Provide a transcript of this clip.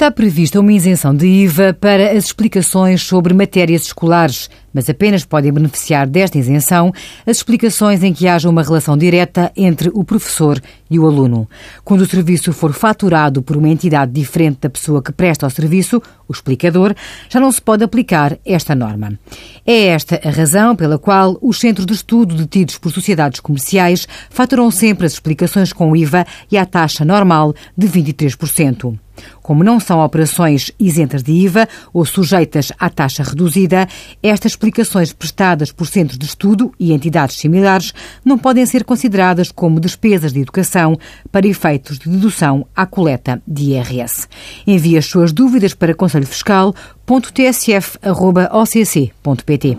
Está prevista uma isenção de IVA para as explicações sobre matérias escolares, mas apenas podem beneficiar desta isenção as explicações em que haja uma relação direta entre o professor e o aluno. Quando o serviço for faturado por uma entidade diferente da pessoa que presta o serviço, o explicador, já não se pode aplicar esta norma. É esta a razão pela qual os centros de estudo detidos por sociedades comerciais faturam sempre as explicações com IVA e à taxa normal de 23%. Como não são operações isentas de IVA ou sujeitas à taxa reduzida, estas explicações prestadas por centros de estudo e entidades similares não podem ser consideradas como despesas de educação para efeitos de dedução à coleta de IRS. Envie as suas dúvidas para conselhofiscal.tsf.occ.pt.